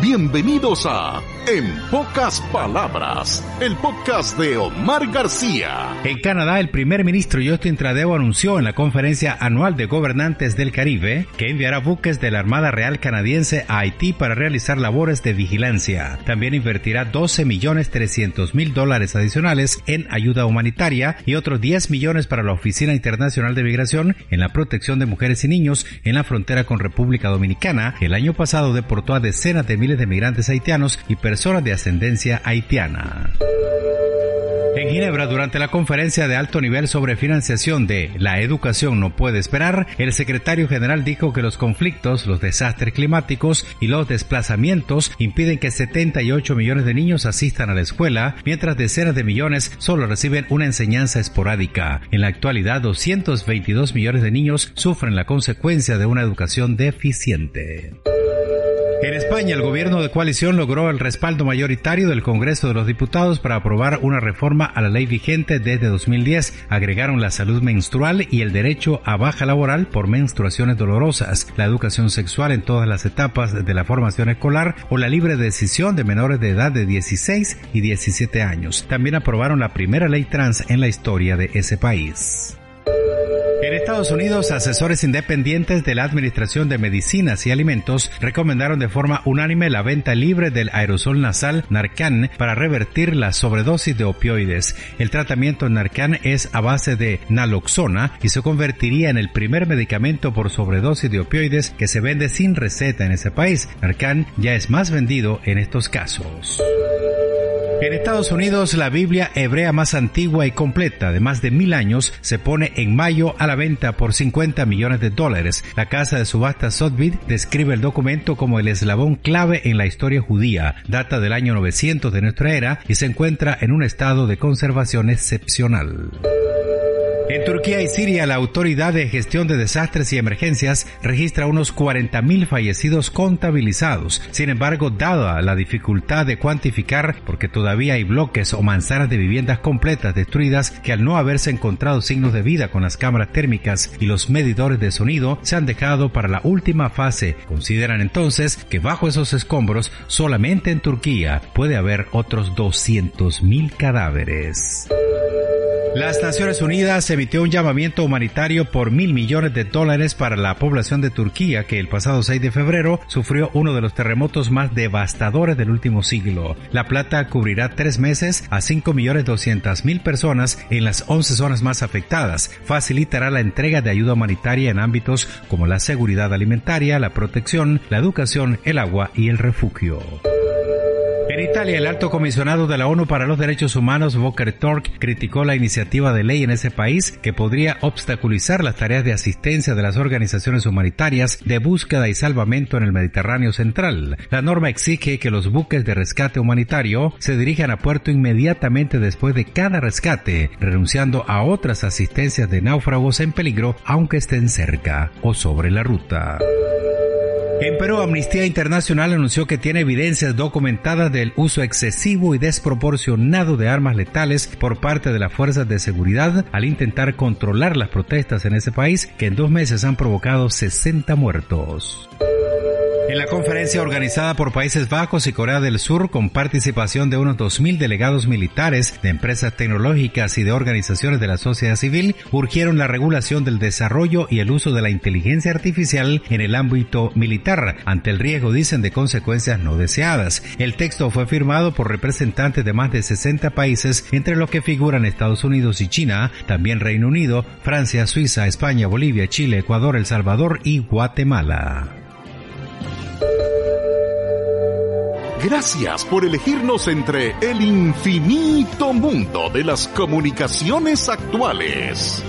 Bienvenidos a En pocas palabras, el podcast de Omar García. En Canadá, el primer ministro Justin Trudeau anunció en la conferencia anual de gobernantes del Caribe que enviará buques de la Armada Real Canadiense a Haití para realizar labores de vigilancia. También invertirá 12 millones 300 mil dólares adicionales en ayuda humanitaria y otros 10 millones para la Oficina Internacional de Migración en la protección de mujeres y niños en la frontera con República Dominicana. El año pasado deportó a decenas de de migrantes haitianos y personas de ascendencia haitiana. En Ginebra, durante la conferencia de alto nivel sobre financiación de La educación no puede esperar, el secretario general dijo que los conflictos, los desastres climáticos y los desplazamientos impiden que 78 millones de niños asistan a la escuela, mientras decenas de millones solo reciben una enseñanza esporádica. En la actualidad, 222 millones de niños sufren la consecuencia de una educación deficiente. En España, el gobierno de coalición logró el respaldo mayoritario del Congreso de los Diputados para aprobar una reforma a la ley vigente desde 2010. Agregaron la salud menstrual y el derecho a baja laboral por menstruaciones dolorosas, la educación sexual en todas las etapas de la formación escolar o la libre decisión de menores de edad de 16 y 17 años. También aprobaron la primera ley trans en la historia de ese país. Estados Unidos, asesores independientes de la Administración de Medicinas y Alimentos recomendaron de forma unánime la venta libre del aerosol nasal Narcan para revertir la sobredosis de opioides. El tratamiento Narcan es a base de naloxona y se convertiría en el primer medicamento por sobredosis de opioides que se vende sin receta en ese país. Narcan ya es más vendido en estos casos. En Estados Unidos, la Biblia hebrea más antigua y completa de más de mil años se pone en mayo a la venta por 50 millones de dólares. La casa de subasta Sotheby's describe el documento como el eslabón clave en la historia judía. Data del año 900 de nuestra era y se encuentra en un estado de conservación excepcional. En Turquía y Siria, la Autoridad de Gestión de Desastres y Emergencias registra unos 40.000 fallecidos contabilizados. Sin embargo, dada la dificultad de cuantificar, porque todavía hay bloques o manzanas de viviendas completas destruidas que al no haberse encontrado signos de vida con las cámaras térmicas y los medidores de sonido, se han dejado para la última fase. Consideran entonces que bajo esos escombros, solamente en Turquía puede haber otros 200.000 cadáveres. Las Naciones Unidas emitió un llamamiento humanitario por mil millones de dólares para la población de Turquía que el pasado 6 de febrero sufrió uno de los terremotos más devastadores del último siglo. La plata cubrirá tres meses a 5 millones 200 mil personas en las 11 zonas más afectadas. Facilitará la entrega de ayuda humanitaria en ámbitos como la seguridad alimentaria, la protección, la educación, el agua y el refugio. En Italia, el alto comisionado de la ONU para los Derechos Humanos, Volker Turk, criticó la iniciativa de ley en ese país que podría obstaculizar las tareas de asistencia de las organizaciones humanitarias de búsqueda y salvamento en el Mediterráneo central. La norma exige que los buques de rescate humanitario se dirijan a puerto inmediatamente después de cada rescate, renunciando a otras asistencias de náufragos en peligro aunque estén cerca o sobre la ruta. En Perú, Amnistía Internacional anunció que tiene evidencias documentadas del uso excesivo y desproporcionado de armas letales por parte de las fuerzas de seguridad al intentar controlar las protestas en ese país que en dos meses han provocado 60 muertos. En la conferencia organizada por Países Bajos y Corea del Sur con participación de unos 2.000 delegados militares de empresas tecnológicas y de organizaciones de la sociedad civil, urgieron la regulación del desarrollo y el uso de la inteligencia artificial en el ámbito militar, ante el riesgo, dicen, de consecuencias no deseadas. El texto fue firmado por representantes de más de 60 países, entre los que figuran Estados Unidos y China, también Reino Unido, Francia, Suiza, España, Bolivia, Chile, Ecuador, El Salvador y Guatemala. Gracias por elegirnos entre el infinito mundo de las comunicaciones actuales.